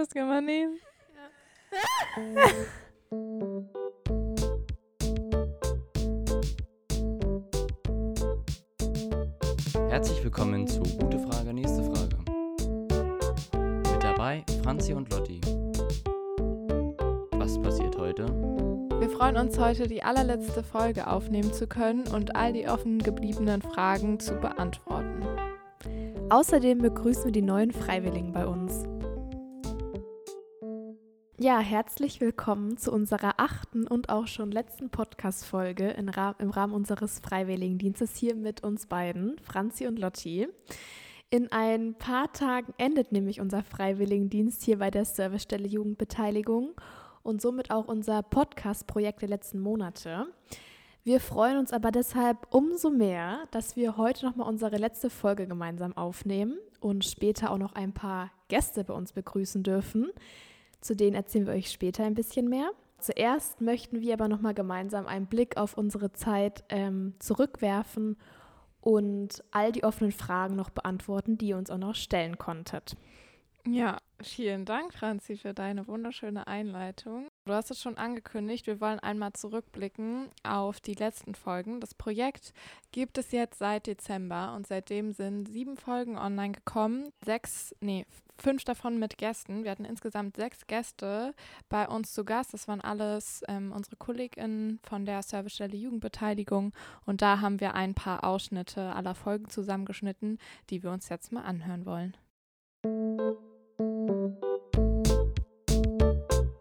Das kann man nehmen. Herzlich willkommen zu Gute Frage, nächste Frage. Mit dabei Franzi und Lotti. Was passiert heute? Wir freuen uns heute, die allerletzte Folge aufnehmen zu können und all die offen gebliebenen Fragen zu beantworten. Außerdem begrüßen wir die neuen Freiwilligen bei uns. Ja, herzlich willkommen zu unserer achten und auch schon letzten Podcast-Folge im Rahmen unseres Freiwilligendienstes hier mit uns beiden, Franzi und Lotti. In ein paar Tagen endet nämlich unser Freiwilligendienst hier bei der Servicestelle Jugendbeteiligung und somit auch unser Podcast-Projekt der letzten Monate. Wir freuen uns aber deshalb umso mehr, dass wir heute nochmal unsere letzte Folge gemeinsam aufnehmen und später auch noch ein paar Gäste bei uns begrüßen dürfen. Zu denen erzählen wir euch später ein bisschen mehr. Zuerst möchten wir aber nochmal gemeinsam einen Blick auf unsere Zeit ähm, zurückwerfen und all die offenen Fragen noch beantworten, die ihr uns auch noch stellen konntet. Ja, vielen Dank, Franzi, für deine wunderschöne Einleitung. Du hast es schon angekündigt, wir wollen einmal zurückblicken auf die letzten Folgen. Das Projekt gibt es jetzt seit Dezember und seitdem sind sieben Folgen online gekommen. Sechs, nee, fünf davon mit Gästen. Wir hatten insgesamt sechs Gäste bei uns zu Gast. Das waren alles ähm, unsere KollegInnen von der Servicestelle Jugendbeteiligung. Und da haben wir ein paar Ausschnitte aller Folgen zusammengeschnitten, die wir uns jetzt mal anhören wollen.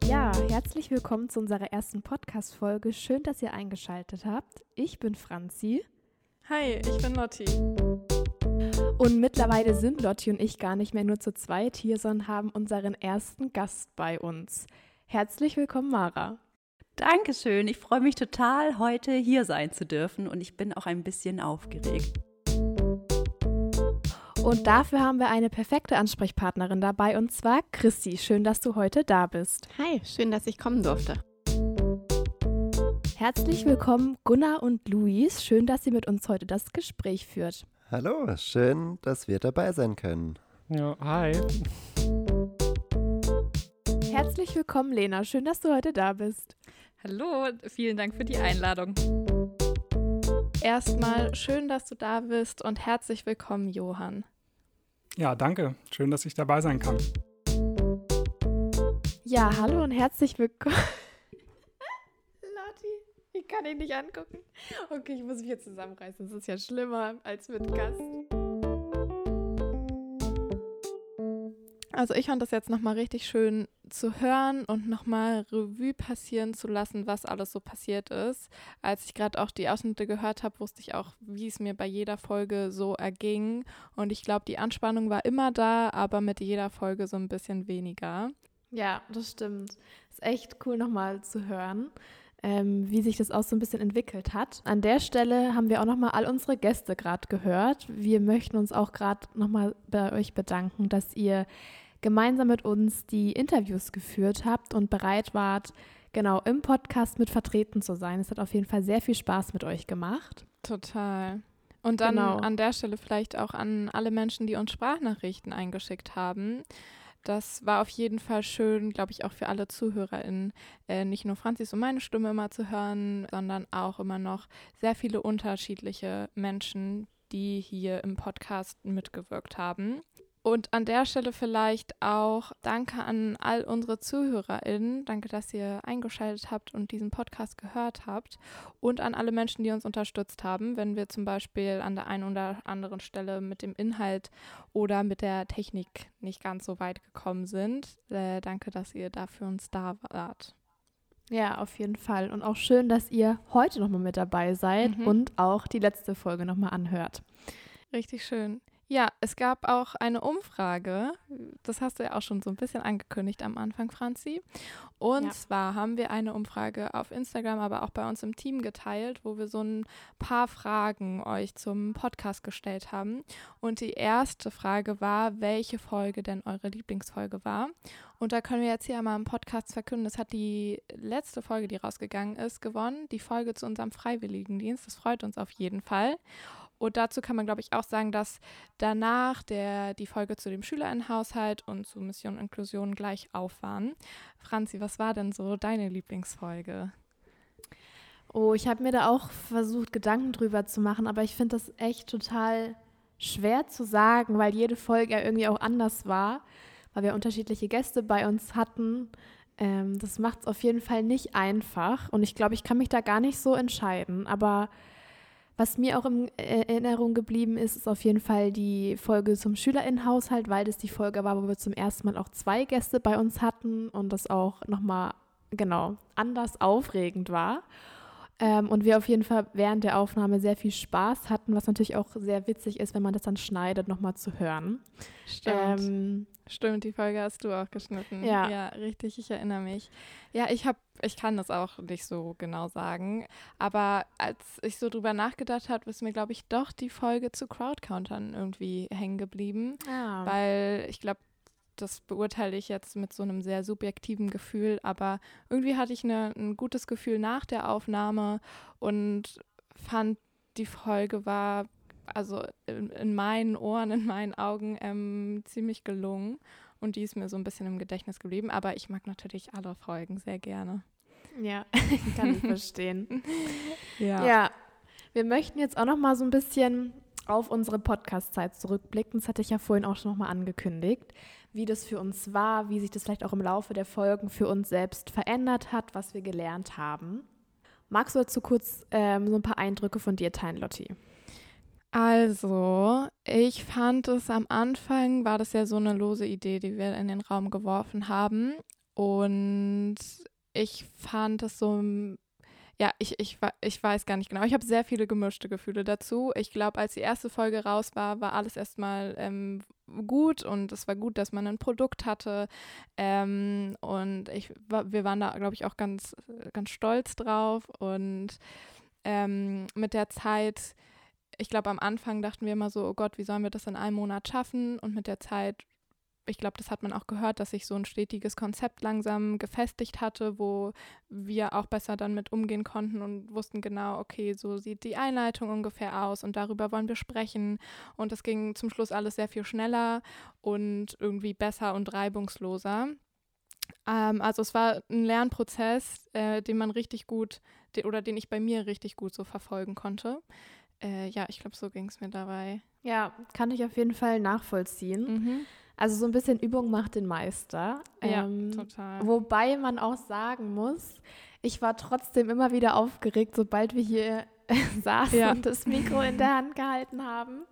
Ja, herzlich willkommen zu unserer ersten Podcast-Folge. Schön, dass ihr eingeschaltet habt. Ich bin Franzi. Hi, ich bin Lotti. Und mittlerweile sind Lotti und ich gar nicht mehr nur zu zweit hier, sondern haben unseren ersten Gast bei uns. Herzlich willkommen, Mara. Dankeschön. Ich freue mich total, heute hier sein zu dürfen und ich bin auch ein bisschen aufgeregt. Und dafür haben wir eine perfekte Ansprechpartnerin dabei und zwar Christi. Schön, dass du heute da bist. Hi, schön, dass ich kommen durfte. Herzlich willkommen Gunnar und Luis. Schön, dass ihr mit uns heute das Gespräch führt. Hallo, schön, dass wir dabei sein können. Ja, hi. Herzlich willkommen, Lena. Schön, dass du heute da bist. Hallo, vielen Dank für die Einladung. Erstmal schön, dass du da bist und herzlich willkommen, Johann. Ja, danke. Schön, dass ich dabei sein kann. Ja, hallo und herzlich willkommen. Kann ihn nicht angucken. Okay, ich muss mich jetzt zusammenreißen. Das ist ja schlimmer als mit Gast. Also ich fand das jetzt nochmal richtig schön zu hören und nochmal Revue passieren zu lassen, was alles so passiert ist. Als ich gerade auch die Ausschnitte gehört habe, wusste ich auch, wie es mir bei jeder Folge so erging. Und ich glaube, die Anspannung war immer da, aber mit jeder Folge so ein bisschen weniger. Ja, das stimmt. Ist echt cool nochmal zu hören ähm, wie sich das auch so ein bisschen entwickelt hat. An der Stelle haben wir auch nochmal all unsere Gäste gerade gehört. Wir möchten uns auch gerade nochmal bei euch bedanken, dass ihr gemeinsam mit uns die Interviews geführt habt und bereit wart, genau im Podcast mit vertreten zu sein. Es hat auf jeden Fall sehr viel Spaß mit euch gemacht. Total. Und dann Genau. an der Stelle vielleicht auch an alle Menschen, die uns Sprachnachrichten eingeschickt haben. Das war auf jeden Fall schön, glaube ich, auch für alle ZuhörerInnen, äh, nicht nur Franzis und meine Stimme immer zu hören, sondern auch immer noch sehr viele unterschiedliche Menschen, die hier im Podcast mitgewirkt haben. Und an der Stelle vielleicht auch Danke an all unsere ZuhörerInnen. Danke, dass ihr eingeschaltet habt und diesen Podcast gehört habt. Und an alle Menschen, die uns unterstützt haben, wenn wir zum Beispiel an der einen oder anderen Stelle mit dem Inhalt oder mit der Technik nicht ganz so weit gekommen sind. Äh, danke, dass ihr da für uns da wart. Ja, auf jeden Fall. Und auch schön, dass ihr heute nochmal mit dabei seid Mhm. und auch die letzte Folge nochmal anhört. Richtig schön. Ja, es gab auch eine Umfrage. Das hast du ja auch schon so ein bisschen angekündigt am Anfang, Franzi. Und Ja. zwar haben wir eine Umfrage auf Instagram, aber auch bei uns im Team geteilt, wo wir so ein paar Fragen euch zum Podcast gestellt haben. Und die erste Frage war, welche Folge denn eure Lieblingsfolge war. Und da können wir jetzt hier mal im Podcast verkünden, das hat die letzte Folge, die rausgegangen ist, gewonnen. Die Folge zu unserem Freiwilligendienst. Das freut uns auf jeden Fall. Und dazu kann man, glaube ich, auch sagen, dass danach der, die Folge zu dem Schülerinnenhaushalt und zu Mission Inklusion gleich auf waren. Franzi, was war denn so deine Lieblingsfolge? Oh, ich habe mir da auch versucht, Gedanken drüber zu machen, aber ich finde das echt total schwer zu sagen, weil jede Folge ja irgendwie auch anders war, weil wir unterschiedliche Gäste bei uns hatten. Ähm, das macht es auf jeden Fall nicht einfach und ich glaube, ich kann mich da gar nicht so entscheiden, aber was mir auch in Erinnerung geblieben ist, ist auf jeden Fall die Folge zum Schülerinnenhaushalt, weil das die Folge war, wo wir zum ersten Mal auch zwei Gäste bei uns hatten und das auch nochmal genau anders aufregend war. Ähm, und wir auf jeden Fall während der Aufnahme sehr viel Spaß hatten, was natürlich auch sehr witzig ist, wenn man das dann schneidet, nochmal zu hören. Stimmt. Ähm, Stimmt, die Folge hast du auch geschnitten. Ja, ja richtig, ich erinnere mich. Ja, ich habe, ich kann das auch nicht so genau sagen, aber als ich so drüber nachgedacht habe, ist mir, glaube ich, doch die Folge zu Crowdcountern irgendwie hängen geblieben, ja. weil ich glaube, das beurteile ich jetzt mit so einem sehr subjektiven Gefühl, aber irgendwie hatte ich eine, ein gutes Gefühl nach der Aufnahme und fand, die Folge war also in, in meinen Ohren, in meinen Augen ähm, ziemlich gelungen und die ist mir so ein bisschen im Gedächtnis geblieben, aber ich mag natürlich alle Folgen sehr gerne. Ja, kann ich verstehen. ja. ja, wir möchten jetzt auch noch mal so ein bisschen auf unsere Podcast-Zeit zurückblicken. Das hatte ich ja vorhin auch schon noch mal angekündigt wie das für uns war, wie sich das vielleicht auch im Laufe der Folgen für uns selbst verändert hat, was wir gelernt haben. Magst du dazu kurz ähm, so ein paar Eindrücke von dir teilen, Lotti? Also, ich fand es am Anfang, war das ja so eine lose Idee, die wir in den Raum geworfen haben. Und ich fand es so ja, ich, ich, ich weiß gar nicht genau. Ich habe sehr viele gemischte Gefühle dazu. Ich glaube, als die erste Folge raus war, war alles erstmal ähm, gut und es war gut, dass man ein Produkt hatte. Ähm, und ich, wir waren da, glaube ich, auch ganz, ganz stolz drauf. Und ähm, mit der Zeit, ich glaube, am Anfang dachten wir immer so, oh Gott, wie sollen wir das in einem Monat schaffen? Und mit der Zeit ich glaube, das hat man auch gehört, dass sich so ein stetiges Konzept langsam gefestigt hatte, wo wir auch besser dann mit umgehen konnten und wussten genau, okay, so sieht die Einleitung ungefähr aus und darüber wollen wir sprechen. Und es ging zum Schluss alles sehr viel schneller und irgendwie besser und reibungsloser. Ähm, also es war ein Lernprozess, äh, den man richtig gut, den, oder den ich bei mir richtig gut so verfolgen konnte. Äh, ja, ich glaube, so ging es mir dabei. Ja, kann ich auf jeden Fall nachvollziehen. Mhm. Also so ein bisschen Übung macht den Meister. Ja, ähm, total. Wobei man auch sagen muss, ich war trotzdem immer wieder aufgeregt, sobald wir hier saßen ja. und das Mikro in der Hand gehalten haben.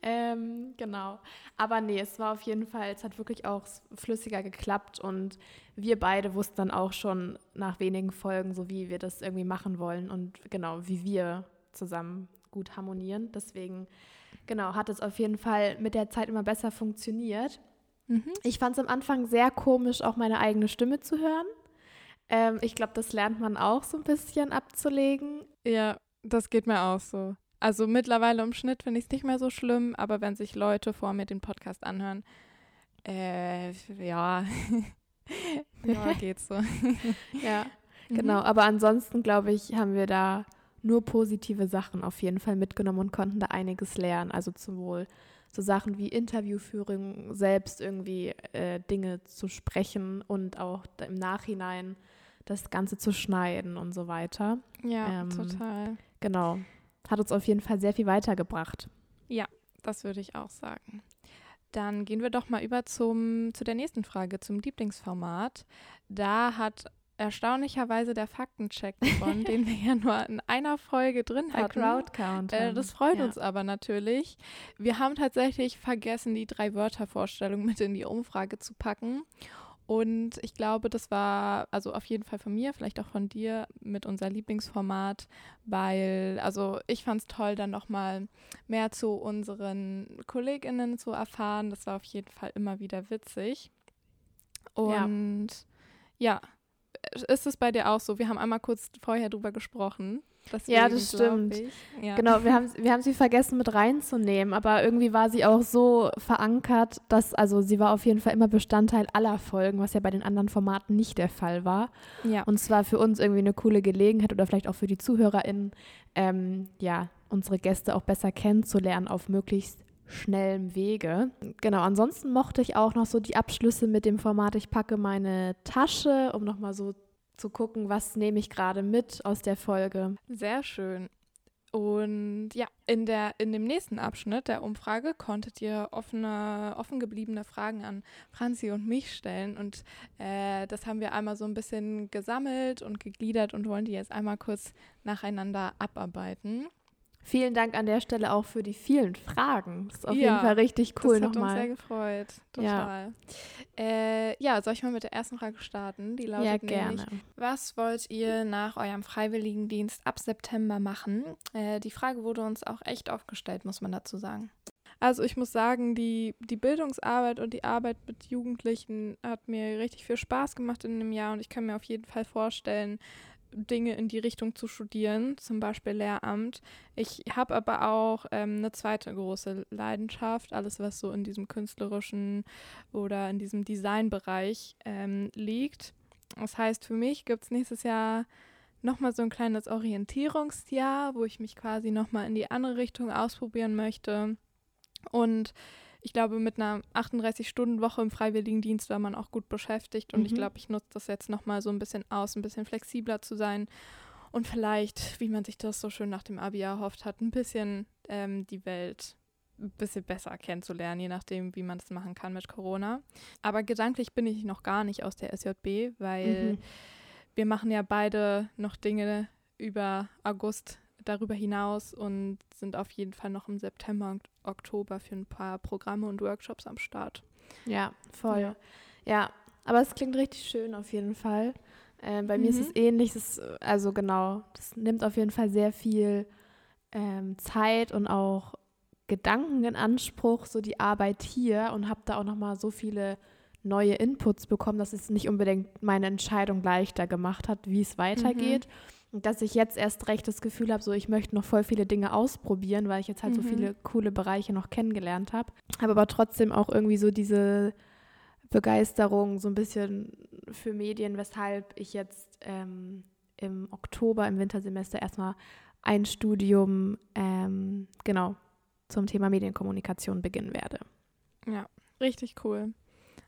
Ähm, genau. Aber nee, es war auf jeden Fall, es hat wirklich auch flüssiger geklappt und wir beide wussten dann auch schon nach wenigen Folgen, so wie wir das irgendwie machen wollen und genau, wie wir zusammen gut harmonieren. Deswegen genau, hat es auf jeden Fall mit der Zeit immer besser funktioniert. Mhm. Ich fand es am Anfang sehr komisch, auch meine eigene Stimme zu hören. Ähm, ich glaube, das lernt man auch so ein bisschen abzulegen. Ja, das geht mir auch so. Also mittlerweile im Schnitt finde ich es nicht mehr so schlimm, aber wenn sich Leute vor mir den Podcast anhören, äh, ja, ja, geht so. ja, genau. Aber ansonsten, glaube ich, haben wir da nur positive Sachen auf jeden Fall mitgenommen und konnten da einiges lernen. Also sowohl so Sachen wie Interviewführung, selbst irgendwie äh, Dinge zu sprechen und auch im Nachhinein das Ganze zu schneiden und so weiter. Ja, ähm, total. Genau. Hat uns auf jeden Fall sehr viel weitergebracht. Ja, das würde ich auch sagen. Dann gehen wir doch mal über zum, zu der nächsten Frage, zum Lieblingsformat. Da hat erstaunlicherweise der Faktencheck gewonnen, den wir ja nur in einer Folge drin hatten. Crowdcount. Äh, das freut ja. uns aber natürlich. Wir haben tatsächlich vergessen, die drei Wörtervorstellung mit in die Umfrage zu packen. Und ich glaube, das war also auf jeden Fall von mir, vielleicht auch von dir mit unser Lieblingsformat, weil, also ich fand es toll, dann nochmal mehr zu unseren KollegInnen zu erfahren. Das war auf jeden Fall immer wieder witzig. Und ja, ja ist es bei dir auch so? Wir haben einmal kurz vorher drüber gesprochen. Deswegen, ja, das stimmt. Ja. Genau, wir haben, wir haben sie vergessen mit reinzunehmen, aber irgendwie war sie auch so verankert, dass, also sie war auf jeden Fall immer Bestandteil aller Folgen, was ja bei den anderen Formaten nicht der Fall war. Ja. Und zwar für uns irgendwie eine coole Gelegenheit oder vielleicht auch für die ZuhörerInnen, ähm, ja, unsere Gäste auch besser kennenzulernen auf möglichst schnellem Wege. Genau, ansonsten mochte ich auch noch so die Abschlüsse mit dem Format, ich packe meine Tasche, um nochmal so zu gucken, was nehme ich gerade mit aus der Folge. Sehr schön. Und ja, in, der, in dem nächsten Abschnitt der Umfrage konntet ihr offene, offen gebliebene Fragen an Franzi und mich stellen. Und äh, das haben wir einmal so ein bisschen gesammelt und gegliedert und wollen die jetzt einmal kurz nacheinander abarbeiten. Vielen Dank an der Stelle auch für die vielen Fragen. Das ist auf ja, jeden Fall richtig cool das hat nochmal. uns sehr gefreut. Total. Ja. Äh, ja, soll ich mal mit der ersten Frage starten? Die lautet ja, gerne. nämlich, was wollt ihr nach eurem Freiwilligendienst ab September machen? Äh, die Frage wurde uns auch echt aufgestellt, muss man dazu sagen. Also ich muss sagen, die, die Bildungsarbeit und die Arbeit mit Jugendlichen hat mir richtig viel Spaß gemacht in dem Jahr und ich kann mir auf jeden Fall vorstellen, Dinge in die Richtung zu studieren, zum Beispiel Lehramt. Ich habe aber auch ähm, eine zweite große Leidenschaft, alles was so in diesem künstlerischen oder in diesem Designbereich ähm, liegt. Das heißt, für mich gibt es nächstes Jahr nochmal so ein kleines Orientierungsjahr, wo ich mich quasi nochmal in die andere Richtung ausprobieren möchte. Und ich glaube, mit einer 38-Stunden-Woche im Freiwilligendienst war man auch gut beschäftigt. Und mhm. ich glaube, ich nutze das jetzt nochmal so ein bisschen aus, ein bisschen flexibler zu sein. Und vielleicht, wie man sich das so schön nach dem Abi erhofft hat, ein bisschen ähm, die Welt ein bisschen besser kennenzulernen, je nachdem, wie man das machen kann mit Corona. Aber gedanklich bin ich noch gar nicht aus der SJB, weil mhm. wir machen ja beide noch Dinge über August darüber hinaus und sind auf jeden Fall noch im September und Oktober für ein paar Programme und Workshops am Start. Ja, voll. Ja, ja aber es klingt richtig schön auf jeden Fall. Äh, bei mhm. mir ist es mhm. ähnlich. Es ist, also genau, das nimmt auf jeden Fall sehr viel ähm, Zeit und auch Gedanken in Anspruch, so die Arbeit hier und habe da auch nochmal so viele neue Inputs bekommen, dass es nicht unbedingt meine Entscheidung leichter gemacht hat, wie es weitergeht. Mhm dass ich jetzt erst recht das Gefühl habe, so ich möchte noch voll viele Dinge ausprobieren, weil ich jetzt halt mhm. so viele coole Bereiche noch kennengelernt habe. Habe aber trotzdem auch irgendwie so diese Begeisterung so ein bisschen für Medien, weshalb ich jetzt ähm, im Oktober, im Wintersemester erstmal ein Studium ähm, genau zum Thema Medienkommunikation beginnen werde. Ja, richtig cool.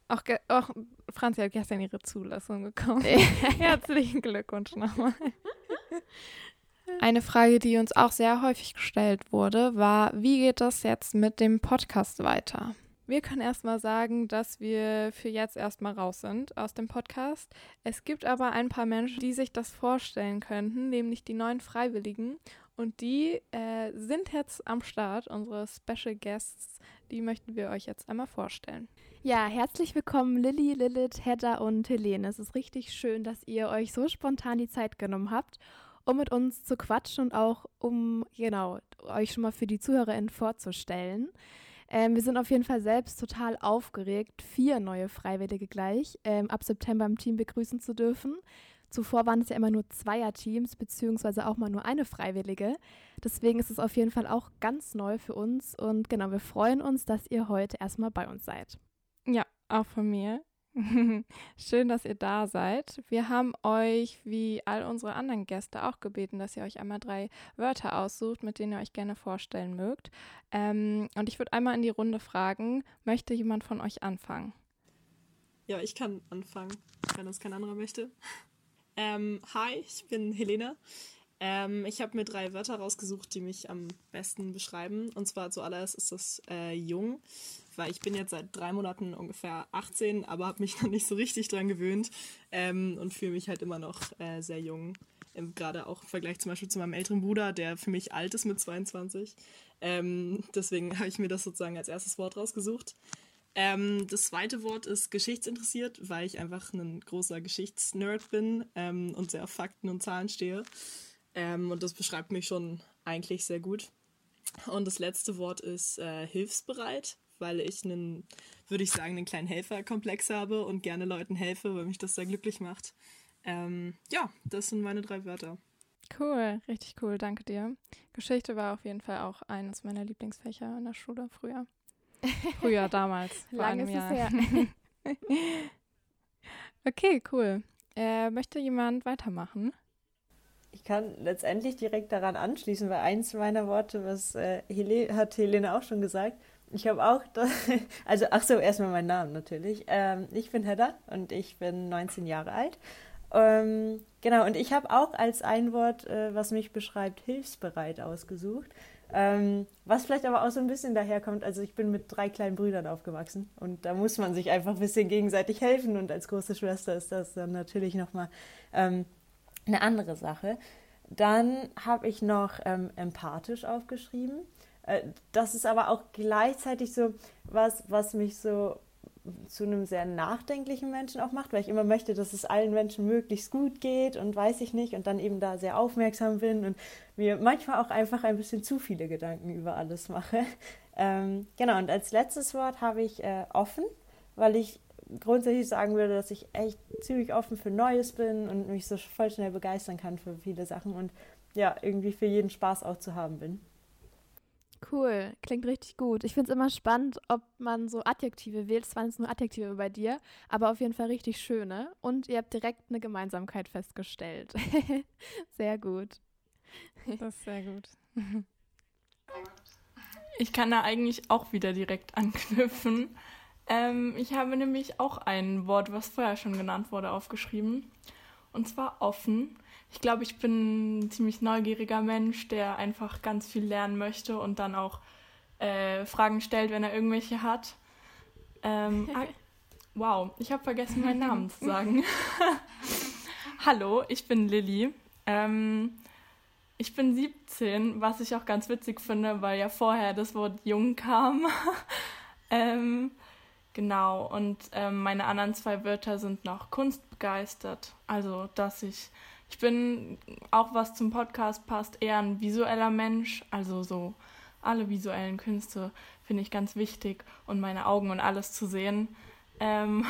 Auch, auch Franzi hat gestern ihre Zulassung bekommen. Herzlichen Glückwunsch nochmal. Eine Frage, die uns auch sehr häufig gestellt wurde, war, wie geht das jetzt mit dem Podcast weiter? Wir können erstmal sagen, dass wir für jetzt erstmal raus sind aus dem Podcast. Es gibt aber ein paar Menschen, die sich das vorstellen könnten, nämlich die neuen Freiwilligen. Und die äh, sind jetzt am Start, unsere Special Guests. Die möchten wir euch jetzt einmal vorstellen. Ja, herzlich willkommen Lilly, Lilith, Hedda und Helene. Es ist richtig schön, dass ihr euch so spontan die Zeit genommen habt, um mit uns zu quatschen und auch um, genau, euch schon mal für die ZuhörerInnen vorzustellen. Ähm, wir sind auf jeden Fall selbst total aufgeregt, vier neue Freiwillige gleich ähm, ab September im Team begrüßen zu dürfen. Zuvor waren es ja immer nur Zweierteams, beziehungsweise auch mal nur eine Freiwillige. Deswegen ist es auf jeden Fall auch ganz neu für uns. Und genau, wir freuen uns, dass ihr heute erstmal bei uns seid. Ja, auch von mir. Schön, dass ihr da seid. Wir haben euch, wie all unsere anderen Gäste, auch gebeten, dass ihr euch einmal drei Wörter aussucht, mit denen ihr euch gerne vorstellen mögt. Ähm, und ich würde einmal in die Runde fragen, möchte jemand von euch anfangen? Ja, ich kann anfangen, wenn das kein anderer möchte. Ähm, hi, ich bin Helena. Ähm, ich habe mir drei Wörter rausgesucht, die mich am besten beschreiben. Und zwar zuallererst ist das äh, jung weil ich bin jetzt seit drei Monaten ungefähr 18, aber habe mich noch nicht so richtig dran gewöhnt ähm, und fühle mich halt immer noch äh, sehr jung. Ähm, Gerade auch im Vergleich zum Beispiel zu meinem älteren Bruder, der für mich alt ist mit 22. Ähm, deswegen habe ich mir das sozusagen als erstes Wort rausgesucht. Ähm, das zweite Wort ist geschichtsinteressiert, weil ich einfach ein großer Geschichtsnerd bin ähm, und sehr auf Fakten und Zahlen stehe. Ähm, und das beschreibt mich schon eigentlich sehr gut. Und das letzte Wort ist äh, hilfsbereit, weil ich einen, würde ich sagen, einen kleinen Helferkomplex habe und gerne Leuten helfe, weil mich das sehr glücklich macht. Ähm, ja, das sind meine drei Wörter. Cool, richtig cool, danke dir. Geschichte war auf jeden Fall auch eines meiner Lieblingsfächer in der Schule früher. Früher, damals. vor Lange einem Jahr. Her. okay, cool. Äh, möchte jemand weitermachen? ich kann letztendlich direkt daran anschließen, weil eins meiner Worte, was äh, Hele hat Helene auch schon gesagt, ich habe auch, das, also ach so, erstmal mein Name natürlich. Ähm, ich bin Hedda und ich bin 19 Jahre alt. Ähm, genau, und ich habe auch als ein Wort, äh, was mich beschreibt, hilfsbereit ausgesucht. Ähm, was vielleicht aber auch so ein bisschen daherkommt, also ich bin mit drei kleinen Brüdern aufgewachsen und da muss man sich einfach ein bisschen gegenseitig helfen und als große Schwester ist das dann natürlich nochmal ähm, eine andere Sache. Dann habe ich noch ähm, empathisch aufgeschrieben. Äh, das ist aber auch gleichzeitig so was, was mich so zu einem sehr nachdenklichen Menschen auch macht, weil ich immer möchte, dass es allen Menschen möglichst gut geht und weiß ich nicht und dann eben da sehr aufmerksam bin und mir manchmal auch einfach ein bisschen zu viele Gedanken über alles mache. Ähm, genau, und als letztes Wort habe ich äh, offen, weil ich grundsätzlich sagen würde, dass ich echt ziemlich offen für Neues bin und mich so voll schnell begeistern kann für viele Sachen und ja, irgendwie für jeden Spaß auch zu haben bin. Cool, klingt richtig gut. Ich finde es immer spannend, ob man so Adjektive wählt. Es waren jetzt nur Adjektive bei dir, aber auf jeden Fall richtig schöne. Und ihr habt direkt eine Gemeinsamkeit festgestellt. sehr gut. Das ist sehr gut. Ich kann da eigentlich auch wieder direkt anknüpfen. Ähm, ich habe nämlich auch ein Wort, was vorher schon genannt wurde, aufgeschrieben. Und zwar offen. Ich glaube, ich bin ein ziemlich neugieriger Mensch, der einfach ganz viel lernen möchte und dann auch äh, Fragen stellt, wenn er irgendwelche hat. Ähm, ah, wow, ich habe vergessen, meinen Namen zu sagen. Hallo, ich bin Lilly. Ähm, ich bin 17, was ich auch ganz witzig finde, weil ja vorher das Wort jung kam. ähm, genau, und ähm, meine anderen zwei Wörter sind noch kunstbegeistert. Also, dass ich ich bin auch, was zum Podcast passt, eher ein visueller Mensch. Also so alle visuellen Künste finde ich ganz wichtig und meine Augen und alles zu sehen. Ähm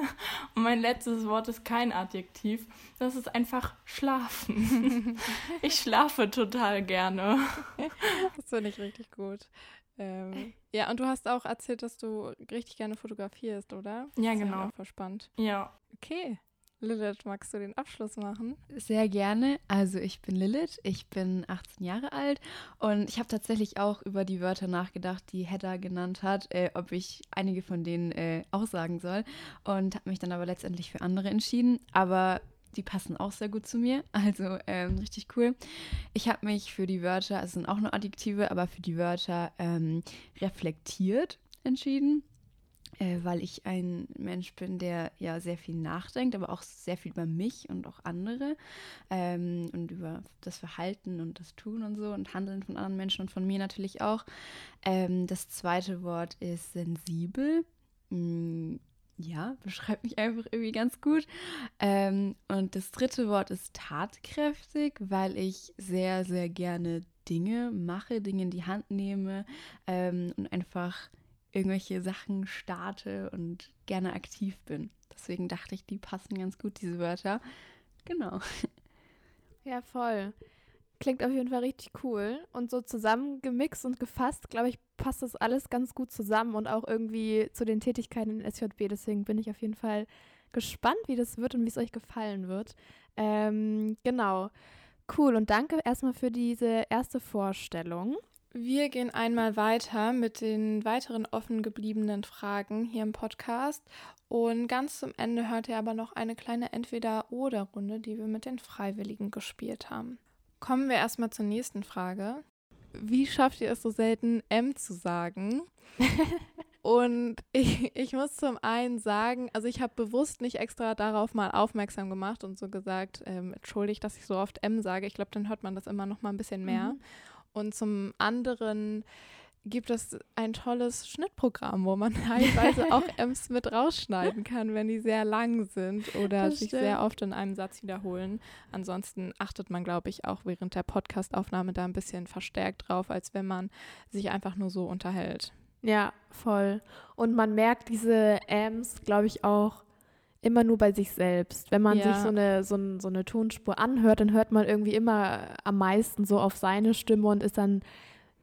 und mein letztes Wort ist kein Adjektiv. Das ist einfach schlafen. ich schlafe total gerne. Das finde ich richtig gut. Ähm, ja, und du hast auch erzählt, dass du richtig gerne fotografierst, oder? Ja, das genau. Ist ja verspannt. Ja. Okay. Lilith, magst du den Abschluss machen? Sehr gerne. Also ich bin Lilith, ich bin 18 Jahre alt und ich habe tatsächlich auch über die Wörter nachgedacht, die Hedda genannt hat, äh, ob ich einige von denen äh, auch sagen soll und habe mich dann aber letztendlich für andere entschieden. Aber die passen auch sehr gut zu mir, also ähm, richtig cool. Ich habe mich für die Wörter, also es sind auch nur Adjektive, aber für die Wörter ähm, reflektiert entschieden äh, weil ich ein Mensch bin, der ja sehr viel nachdenkt, aber auch sehr viel über mich und auch andere ähm, und über das Verhalten und das Tun und so und Handeln von anderen Menschen und von mir natürlich auch. Ähm, das zweite Wort ist sensibel. Hm, ja, beschreibt mich einfach irgendwie ganz gut. Ähm, und das dritte Wort ist tatkräftig, weil ich sehr, sehr gerne Dinge mache, Dinge in die Hand nehme ähm, und einfach irgendwelche Sachen starte und gerne aktiv bin. Deswegen dachte ich, die passen ganz gut, diese Wörter. Genau. Ja, voll. Klingt auf jeden Fall richtig cool. Und so zusammengemixt und gefasst, glaube ich, passt das alles ganz gut zusammen und auch irgendwie zu den Tätigkeiten in SJB. Deswegen bin ich auf jeden Fall gespannt, wie das wird und wie es euch gefallen wird. Ähm, genau. Cool. Und danke erstmal für diese erste Vorstellung. Wir gehen einmal weiter mit den weiteren offen gebliebenen Fragen hier im Podcast. Und ganz zum Ende hört ihr aber noch eine kleine Entweder-Oder-Runde, die wir mit den Freiwilligen gespielt haben. Kommen wir erstmal zur nächsten Frage. Wie schafft ihr es so selten, M zu sagen? Und ich, ich muss zum einen sagen, also ich habe bewusst nicht extra darauf mal aufmerksam gemacht und so gesagt, ähm, entschuldigt, dass ich so oft M sage. Ich glaube, dann hört man das immer noch mal ein bisschen mehr. Mhm. Und zum anderen gibt es ein tolles Schnittprogramm, wo man teilweise auch M's mit rausschneiden kann, wenn die sehr lang sind oder sich sehr oft in einem Satz wiederholen. Ansonsten achtet man, glaube ich, auch während der Podcastaufnahme da ein bisschen verstärkt drauf, als wenn man sich einfach nur so unterhält. Ja, voll. Und man merkt diese M's, glaube ich, auch immer nur bei sich selbst. Wenn man ja. sich so eine, so, ein, so eine Tonspur anhört, dann hört man irgendwie immer am meisten so auf seine Stimme und ist dann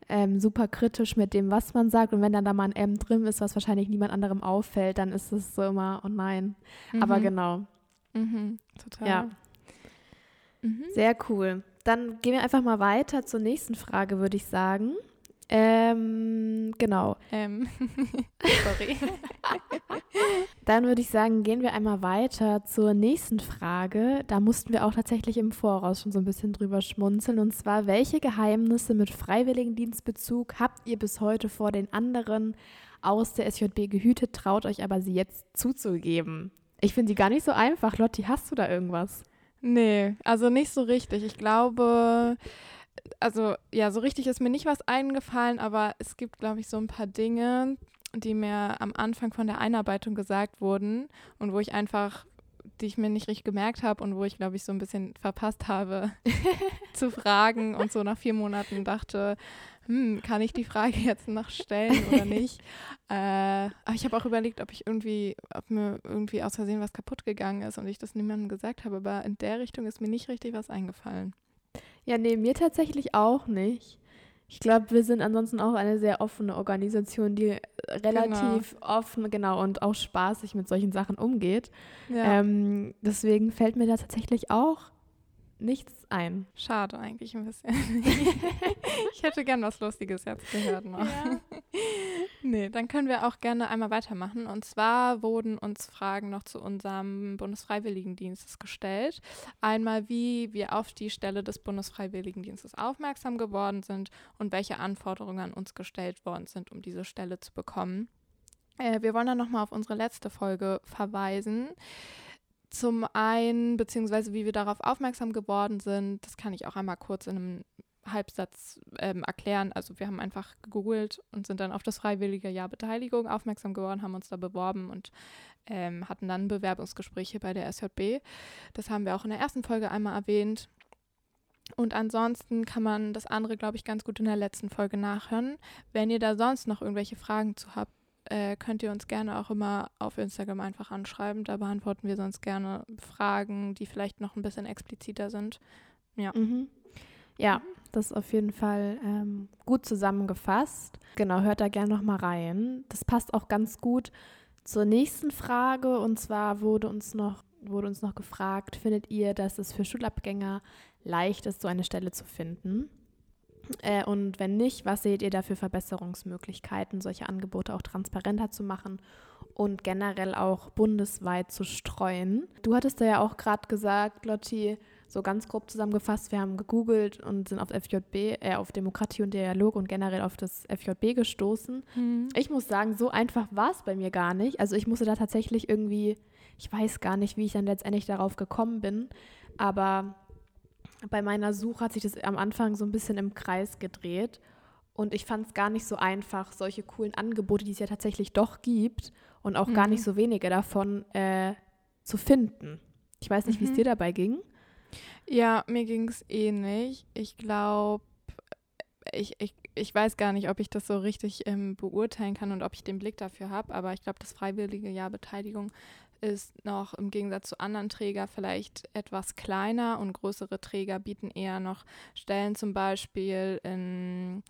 ähm, super kritisch mit dem, was man sagt. Und wenn dann da mal ein M drin ist, was wahrscheinlich niemand anderem auffällt, dann ist es so immer, oh nein. Mhm. Aber genau. Mhm, total. Ja. Mhm. Sehr cool. Dann gehen wir einfach mal weiter zur nächsten Frage, würde ich sagen. Ähm, genau. Ähm. Sorry. Dann würde ich sagen, gehen wir einmal weiter zur nächsten Frage. Da mussten wir auch tatsächlich im Voraus schon so ein bisschen drüber schmunzeln. Und zwar, welche Geheimnisse mit Freiwilligendienstbezug habt ihr bis heute vor den anderen aus der SJB gehütet, traut euch aber sie jetzt zuzugeben? Ich finde sie gar nicht so einfach. Lotti, hast du da irgendwas? Nee, also nicht so richtig. Ich glaube, also ja, so richtig ist mir nicht was eingefallen, aber es gibt, glaube ich, so ein paar Dinge, die mir am Anfang von der Einarbeitung gesagt wurden und wo ich einfach, die ich mir nicht richtig gemerkt habe und wo ich, glaube ich, so ein bisschen verpasst habe zu fragen und so nach vier Monaten dachte, hm, kann ich die Frage jetzt noch stellen oder nicht? äh, aber ich habe auch überlegt, ob ich irgendwie, ob mir irgendwie aus Versehen was kaputt gegangen ist und ich das niemandem gesagt habe, aber in der Richtung ist mir nicht richtig was eingefallen. Ja, nee, mir tatsächlich auch nicht. Ich glaube, wir sind ansonsten auch eine sehr offene Organisation, die relativ genau. offen, genau, und auch spaßig mit solchen Sachen umgeht. Ja. Ähm, deswegen fällt mir da tatsächlich auch nichts ein. Schade eigentlich ein bisschen. ich hätte gern was Lustiges jetzt gehört noch. Ja. nee, dann können wir auch gerne einmal weitermachen. Und zwar wurden uns Fragen noch zu unserem Bundesfreiwilligendienstes gestellt. Einmal, wie wir auf die Stelle des Bundesfreiwilligendienstes aufmerksam geworden sind und welche Anforderungen an uns gestellt worden sind, um diese Stelle zu bekommen. Äh, wir wollen dann nochmal auf unsere letzte Folge verweisen. Zum einen, beziehungsweise wie wir darauf aufmerksam geworden sind, das kann ich auch einmal kurz in einem Halbsatz ähm, erklären. Also wir haben einfach gegoogelt und sind dann auf das freiwillige Jahr Beteiligung aufmerksam geworden, haben uns da beworben und ähm, hatten dann Bewerbungsgespräche bei der SJB. Das haben wir auch in der ersten Folge einmal erwähnt. Und ansonsten kann man das andere, glaube ich, ganz gut in der letzten Folge nachhören. Wenn ihr da sonst noch irgendwelche Fragen zu habt, äh, könnt ihr uns gerne auch immer auf Instagram einfach anschreiben. Da beantworten wir sonst gerne Fragen, die vielleicht noch ein bisschen expliziter sind. Ja. Mhm. Ja, das ist auf jeden Fall ähm, gut zusammengefasst. Genau, hört da gerne nochmal rein. Das passt auch ganz gut zur nächsten Frage. Und zwar wurde uns noch, wurde uns noch gefragt, findet ihr, dass es für Schulabgänger leicht ist, so eine Stelle zu finden? Äh, und wenn nicht, was seht ihr da für Verbesserungsmöglichkeiten, solche Angebote auch transparenter zu machen und generell auch bundesweit zu streuen? Du hattest da ja auch gerade gesagt, Lotti, so ganz grob zusammengefasst, wir haben gegoogelt und sind auf FJB, äh, auf Demokratie und Dialog und generell auf das FJB gestoßen. Mhm. Ich muss sagen, so einfach war es bei mir gar nicht. Also ich musste da tatsächlich irgendwie, ich weiß gar nicht, wie ich dann letztendlich darauf gekommen bin, aber bei meiner Suche hat sich das am Anfang so ein bisschen im Kreis gedreht. Und ich fand es gar nicht so einfach, solche coolen Angebote, die es ja tatsächlich doch gibt und auch mhm. gar nicht mhm. so wenige davon äh, zu finden. Ich weiß nicht, mhm. wie es dir dabei ging. Ja, mir ging es ähnlich. Ich glaube, ich, ich, ich weiß gar nicht, ob ich das so richtig ähm, beurteilen kann und ob ich den Blick dafür habe, aber ich glaube, das freiwillige Jahr Beteiligung ist noch im Gegensatz zu anderen Trägern vielleicht etwas kleiner und größere Träger bieten eher noch Stellen zum Beispiel in,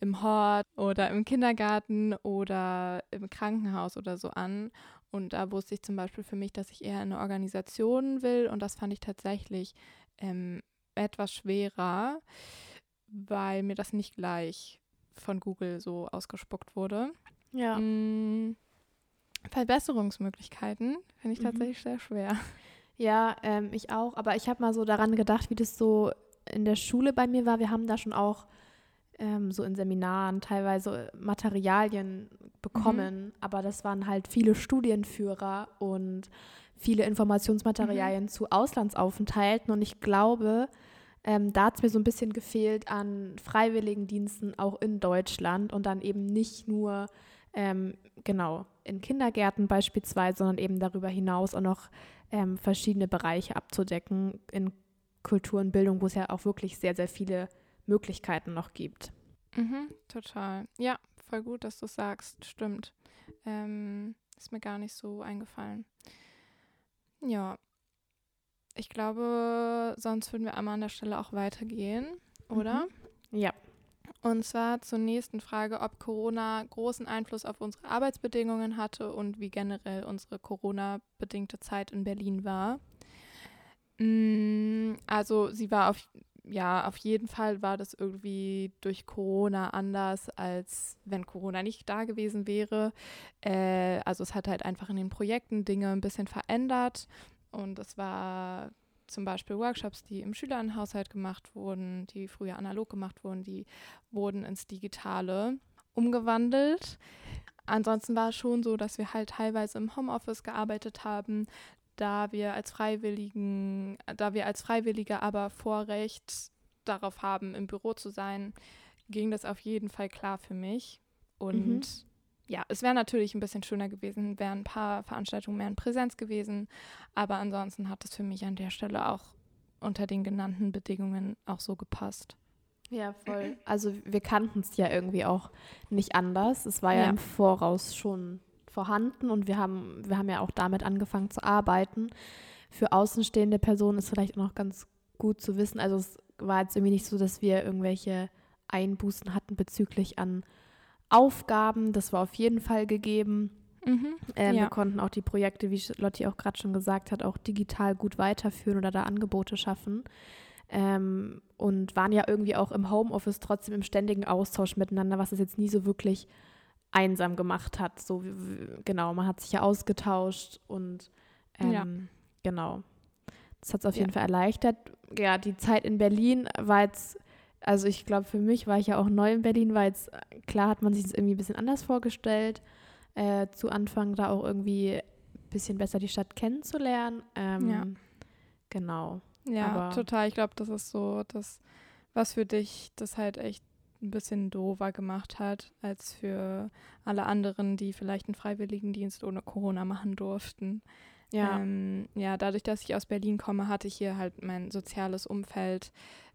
im Hort oder im Kindergarten oder im Krankenhaus oder so an. Und da wusste ich zum Beispiel für mich, dass ich eher in eine Organisation will und das fand ich tatsächlich ähm, etwas schwerer, weil mir das nicht gleich von Google so ausgespuckt wurde. Ja. Mm, Verbesserungsmöglichkeiten finde ich mhm. tatsächlich sehr schwer. Ja, ähm, ich auch. Aber ich habe mal so daran gedacht, wie das so in der Schule bei mir war. Wir haben da schon auch ähm, so in Seminaren teilweise Materialien bekommen, mhm. aber das waren halt viele Studienführer und viele Informationsmaterialien mhm. zu Auslandsaufenthalten. Und ich glaube, ähm, da hat es mir so ein bisschen gefehlt an Freiwilligendiensten auch in Deutschland und dann eben nicht nur ähm, genau in Kindergärten beispielsweise, sondern eben darüber hinaus auch noch ähm, verschiedene Bereiche abzudecken in Kultur und Bildung, wo es ja auch wirklich sehr, sehr viele Möglichkeiten noch gibt. Mhm, total. Ja, voll gut, dass du sagst. Stimmt. Ähm, ist mir gar nicht so eingefallen. Ja. Ich glaube, sonst würden wir einmal an der Stelle auch weitergehen, oder? Mhm. Ja. Und zwar zur nächsten Frage, ob Corona großen Einfluss auf unsere Arbeitsbedingungen hatte und wie generell unsere Corona-bedingte Zeit in Berlin war. Mm, also sie war auf, ja, auf jeden Fall war das irgendwie durch Corona anders, als wenn Corona nicht da gewesen wäre. Äh, also es hat halt einfach in den Projekten Dinge ein bisschen verändert und es war zum Beispiel Workshops, die im Schülerenhaushalt gemacht wurden, die früher analog gemacht wurden, die wurden ins Digitale umgewandelt. Ansonsten war es schon so, dass wir halt teilweise im Homeoffice gearbeitet haben, da wir als Freiwilligen, da wir als Freiwillige aber Vorrecht darauf haben, im Büro zu sein, ging das auf jeden Fall klar für mich. Und mhm. Ja, es wäre natürlich ein bisschen schöner gewesen, wären ein paar Veranstaltungen mehr in Präsenz gewesen. Aber ansonsten hat es für mich an der Stelle auch unter den genannten Bedingungen auch so gepasst. Ja, voll. Also wir kannten es ja irgendwie auch nicht anders. Es war ja, ja, im Voraus schon vorhanden und wir haben, wir haben ja auch damit angefangen zu arbeiten. Für außenstehende Personen ist vielleicht auch noch ganz gut zu wissen. Also es war jetzt irgendwie nicht so, dass wir irgendwelche Einbußen hatten bezüglich an Aufgaben. Das war auf jeden Fall gegeben. Mhm, ähm, ja. Wir konnten auch die Projekte, wie Lotti auch gerade schon gesagt hat, auch digital gut weiterführen oder da Angebote schaffen. Ähm, und waren ja irgendwie auch im Homeoffice trotzdem im ständigen Austausch miteinander, was es jetzt nie so wirklich einsam gemacht hat. So genau, man hat sich ja ausgetauscht und ähm, ja. genau. Das hat es auf ja. jeden Fall erleichtert. Ja, die Zeit in Berlin war jetzt, also ich glaube, für mich war ich ja auch neu in Berlin, war jetzt, klar hat man sich das irgendwie ein bisschen anders vorgestellt, äh, zu Anfang da auch irgendwie ein bisschen besser die Stadt kennenzulernen. Ähm, ja. Genau. Ja, Aber total. Ich glaube, das ist so das, was für dich das halt echt ein bisschen doofer gemacht hat, als für alle anderen, die vielleicht einen Freiwilligendienst ohne Corona machen durften. Ja. Ähm, ja, dadurch, dass ich aus Berlin komme, hatte ich hier halt mein soziales Umfeld.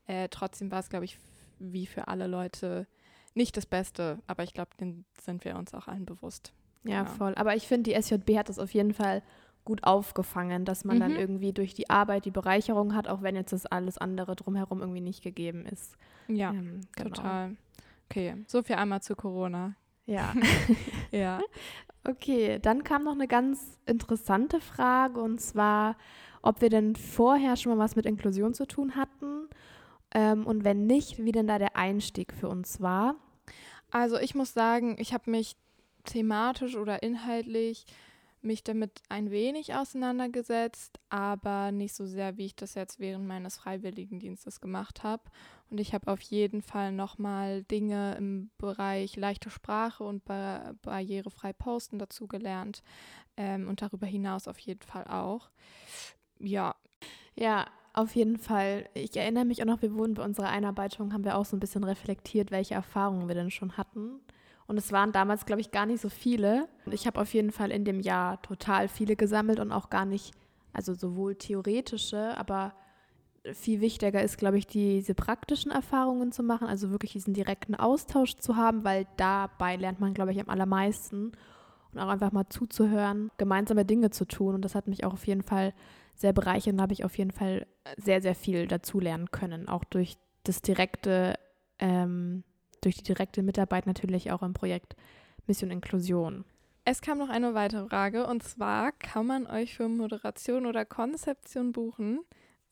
Äh, trotzdem war es, glaube ich, wie für alle Leute nicht das Beste, aber ich glaube, den sind wir uns auch allen bewusst. Ja, genau. voll. Aber ich finde, die SJB hat das auf jeden Fall gut aufgefangen, dass man mhm. dann irgendwie durch die Arbeit die Bereicherung hat, auch wenn jetzt das alles andere drumherum irgendwie nicht gegeben ist. Ja, ähm, genau. total. Okay, so viel einmal zu Corona. Ja. ja. Okay, dann kam noch eine ganz interessante Frage und zwar, ob wir denn vorher schon mal was mit Inklusion zu tun hatten ähm, und wenn nicht, wie denn da der Einstieg für uns war. Also ich muss sagen, ich habe mich thematisch oder inhaltlich mich damit ein wenig auseinandergesetzt, aber nicht so sehr, wie ich das jetzt während meines Freiwilligendienstes gemacht habe. Und ich habe auf jeden Fall nochmal Dinge im Bereich leichte Sprache und bar barrierefrei Posten dazu gelernt ähm, und darüber hinaus auf jeden Fall auch. Ja. Ja, auf jeden Fall. Ich erinnere mich auch noch, wir wurden bei unserer Einarbeitung, haben wir auch so ein bisschen reflektiert, welche Erfahrungen wir denn schon hatten. Und es waren damals, glaube ich, gar nicht so viele. Ich habe auf jeden Fall in dem Jahr total viele gesammelt und auch gar nicht, also sowohl theoretische, aber viel wichtiger ist, glaube ich, diese praktischen Erfahrungen zu machen, also wirklich diesen direkten Austausch zu haben, weil dabei lernt man, glaube ich, am allermeisten und auch einfach mal zuzuhören, gemeinsame Dinge zu tun. Und das hat mich auch auf jeden Fall sehr bereichert und habe ich auf jeden Fall sehr, sehr viel dazulernen können, auch durch das direkte ähm, durch die direkte Mitarbeit natürlich auch im Projekt Mission Inklusion. Es kam noch eine weitere Frage und zwar, kann man euch für Moderation oder Konzeption buchen?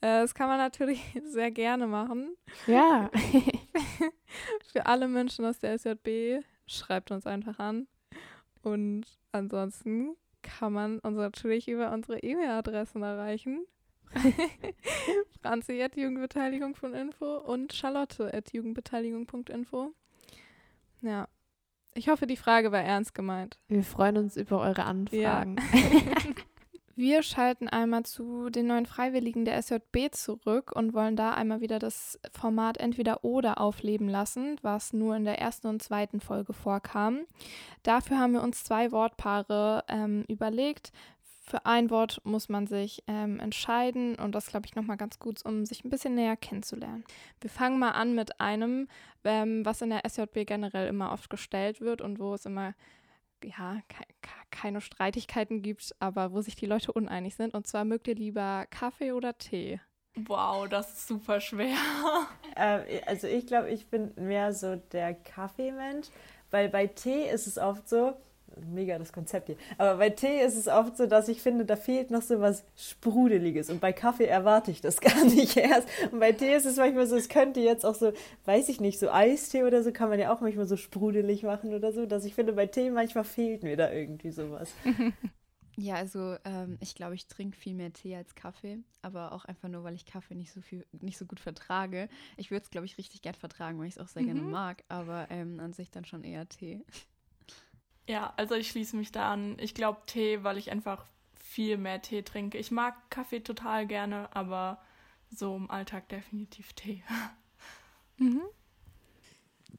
Äh, das kann man natürlich sehr gerne machen. Ja. für alle Menschen aus der SJB, schreibt uns einfach an. Und ansonsten kann man uns natürlich über unsere E-Mail-Adressen erreichen. Franzi at Jugendbeteiligung.info und Charlotte at Jugendbeteiligung.info. Ja. Ich hoffe, die Frage war ernst gemeint. Wir freuen uns über eure Anfragen. Ja. Wir schalten einmal zu den neuen Freiwilligen der SJB zurück und wollen da einmal wieder das Format entweder oder aufleben lassen, was nur in der ersten und zweiten Folge vorkam. Dafür haben wir uns zwei Wortpaare ähm, überlegt, für ein Wort muss man sich ähm, entscheiden und das glaube ich nochmal ganz gut, um sich ein bisschen näher kennenzulernen. Wir fangen mal an mit einem, ähm, was in der SJB generell immer oft gestellt wird und wo es immer ja, ke keine Streitigkeiten gibt, aber wo sich die Leute uneinig sind. Und zwar mögt ihr lieber Kaffee oder Tee? Wow, das ist super schwer. äh, also ich glaube, ich bin mehr so der Kaffeemensch, weil bei Tee ist es oft so, mega das Konzept hier. Aber bei Tee ist es oft so, dass ich finde, da fehlt noch so was Sprudeliges. Und bei Kaffee erwarte ich das gar nicht erst. Und bei Tee ist es manchmal so, es könnte jetzt auch so, weiß ich nicht, so Eistee oder so kann man ja auch manchmal so sprudelig machen oder so, dass ich finde, bei Tee manchmal fehlt mir da irgendwie sowas. Ja, also ähm, ich glaube, ich trinke viel mehr Tee als Kaffee, aber auch einfach nur, weil ich Kaffee nicht so viel, nicht so gut vertrage. Ich würde es, glaube ich, richtig gern vertragen, weil ich es auch sehr mhm. gerne mag, aber ähm, an sich dann schon eher Tee. Ja, also ich schließe mich da an. Ich glaube Tee, weil ich einfach viel mehr Tee trinke. Ich mag Kaffee total gerne, aber so im Alltag definitiv Tee. mhm.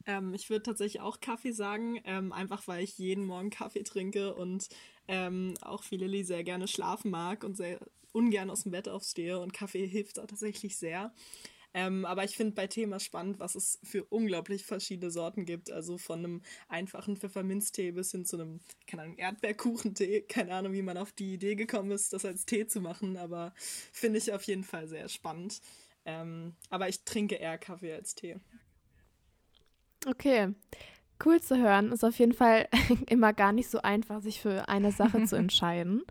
ähm, ich würde tatsächlich auch Kaffee sagen, ähm, einfach weil ich jeden Morgen Kaffee trinke und ähm, auch wie Lilly sehr gerne schlafen mag und sehr ungern aus dem Bett aufstehe und Kaffee hilft da tatsächlich sehr. Ähm, aber ich finde bei Thema spannend, was es für unglaublich verschiedene Sorten gibt. Also von einem einfachen Pfefferminztee bis hin zu einem, keine Ahnung, Erdbeerkuchentee. Keine Ahnung, wie man auf die Idee gekommen ist, das als Tee zu machen, aber finde ich auf jeden Fall sehr spannend. Ähm, aber ich trinke eher Kaffee als Tee. Okay. Cool zu hören. Ist auf jeden Fall immer gar nicht so einfach, sich für eine Sache zu entscheiden.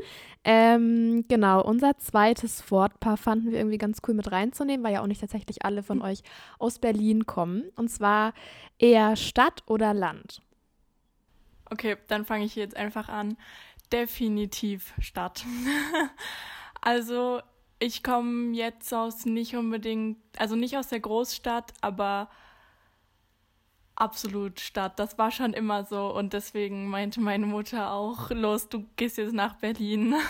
Ähm, genau, unser zweites Wortpaar fanden wir irgendwie ganz cool mit reinzunehmen, weil ja auch nicht tatsächlich alle von euch aus Berlin kommen. Und zwar eher Stadt oder Land. Okay, dann fange ich jetzt einfach an. Definitiv Stadt. also ich komme jetzt aus nicht unbedingt, also nicht aus der Großstadt, aber absolut statt. Das war schon immer so und deswegen meinte meine Mutter auch, los, du gehst jetzt nach Berlin.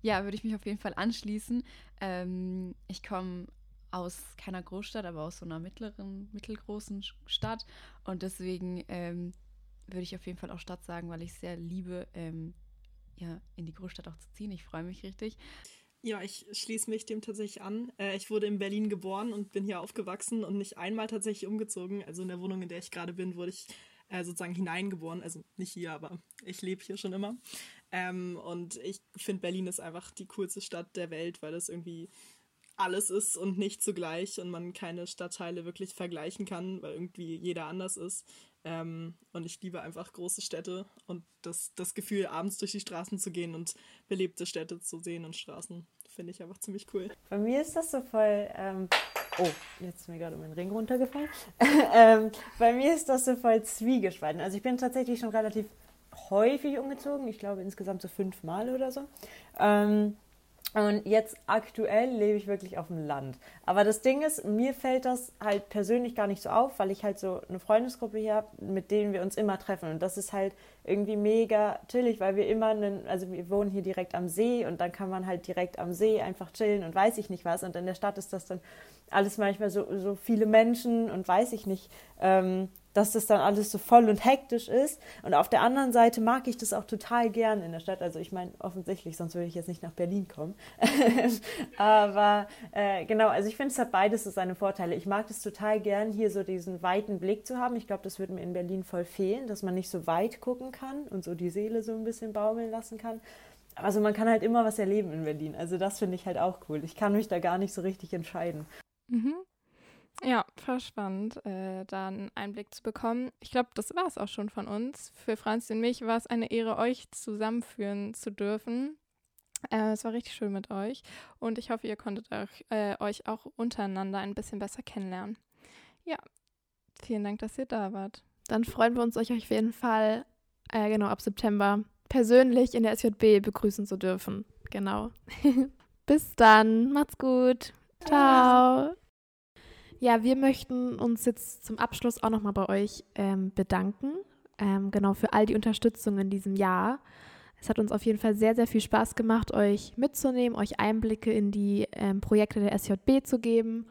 Ja, würde ich mich auf jeden Fall anschließen. Ähm, ich komme aus keiner Großstadt, aber aus so einer mittleren, mittelgroßen Stadt und deswegen ähm, würde ich auf jeden Fall auch Stadt sagen, weil ich sehr liebe, ähm, ja, in die Großstadt auch zu ziehen. Ich freue mich richtig. Ja, ich schließe mich dem tatsächlich an. Äh, ich wurde in Berlin geboren und bin hier aufgewachsen und nicht einmal tatsächlich umgezogen. Also in der Wohnung, in der ich gerade bin, wurde ich äh, sozusagen hineingeboren. Also nicht hier, aber ich lebe hier schon immer. Ähm, und ich finde, Berlin ist einfach die coolste Stadt der Welt, weil es irgendwie alles ist und nicht zugleich und man keine Stadtteile wirklich vergleichen kann, weil irgendwie jeder anders ist. Ähm, und ich liebe einfach große Städte und das, das Gefühl, abends durch die Straßen zu gehen und belebte Städte zu sehen und Straßen, finde ich einfach ziemlich cool. Bei mir ist das so voll. Ähm, oh, jetzt ist mir gerade mein Ring runtergefallen. ähm, bei mir ist das so voll zwiegespalten. Also ich bin tatsächlich schon relativ häufig umgezogen. Ich glaube insgesamt so fünfmal oder so. Ähm, und jetzt aktuell lebe ich wirklich auf dem Land. Aber das Ding ist, mir fällt das halt persönlich gar nicht so auf, weil ich halt so eine Freundesgruppe hier habe, mit denen wir uns immer treffen. Und das ist halt irgendwie mega chillig, weil wir immer, einen, also wir wohnen hier direkt am See und dann kann man halt direkt am See einfach chillen und weiß ich nicht was. Und in der Stadt ist das dann alles manchmal so, so viele Menschen und weiß ich nicht. Ähm, dass das dann alles so voll und hektisch ist. Und auf der anderen Seite mag ich das auch total gern in der Stadt. Also ich meine, offensichtlich, sonst würde ich jetzt nicht nach Berlin kommen. Aber äh, genau, also ich finde, es hat beides so seine Vorteile. Ich mag das total gern, hier so diesen weiten Blick zu haben. Ich glaube, das würde mir in Berlin voll fehlen, dass man nicht so weit gucken kann und so die Seele so ein bisschen baumeln lassen kann. Also man kann halt immer was erleben in Berlin. Also das finde ich halt auch cool. Ich kann mich da gar nicht so richtig entscheiden. Mhm. Ja, voll spannend, äh, da einen Einblick zu bekommen. Ich glaube, das war es auch schon von uns. Für Franz und mich war es eine Ehre, euch zusammenführen zu dürfen. Äh, es war richtig schön mit euch und ich hoffe, ihr konntet euch, äh, euch auch untereinander ein bisschen besser kennenlernen. Ja, vielen Dank, dass ihr da wart. Dann freuen wir uns, euch auf jeden Fall, äh, genau, ab September persönlich in der SJB begrüßen zu dürfen. Genau. Bis dann, macht's gut. Ciao. Ja, wir möchten uns jetzt zum Abschluss auch nochmal bei euch ähm, bedanken. Ähm, genau für all die Unterstützung in diesem Jahr. Es hat uns auf jeden Fall sehr, sehr viel Spaß gemacht, euch mitzunehmen, euch Einblicke in die ähm, Projekte der SJB zu geben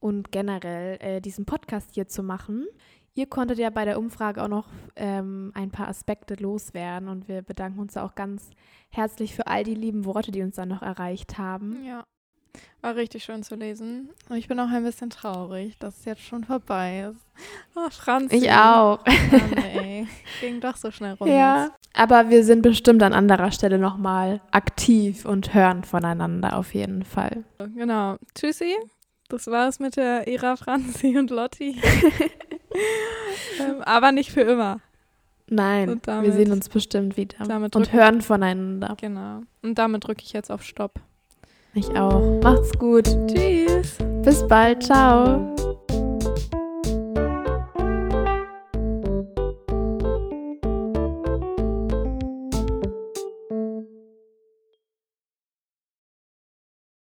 und generell äh, diesen Podcast hier zu machen. Ihr konntet ja bei der Umfrage auch noch ähm, ein paar Aspekte loswerden und wir bedanken uns auch ganz herzlich für all die lieben Worte, die uns dann noch erreicht haben. Ja, war richtig schön zu lesen. Und ich bin auch ein bisschen traurig, dass es jetzt schon vorbei ist. Oh, Franz. Ich auch. Mann, Ging doch so schnell rum. Ja, jetzt. aber wir sind bestimmt an anderer Stelle nochmal aktiv und hören voneinander auf jeden Fall. Genau. Tschüssi. Das war's mit der Ira, Franzi und Lotti. ähm, aber nicht für immer. Nein, Und wir damit- sehen uns bestimmt wieder damit und hören voneinander. Genau. Und damit drücke ich jetzt auf Stopp. Ich auch. Macht's gut. Tschüss. Bis bald. Ciao.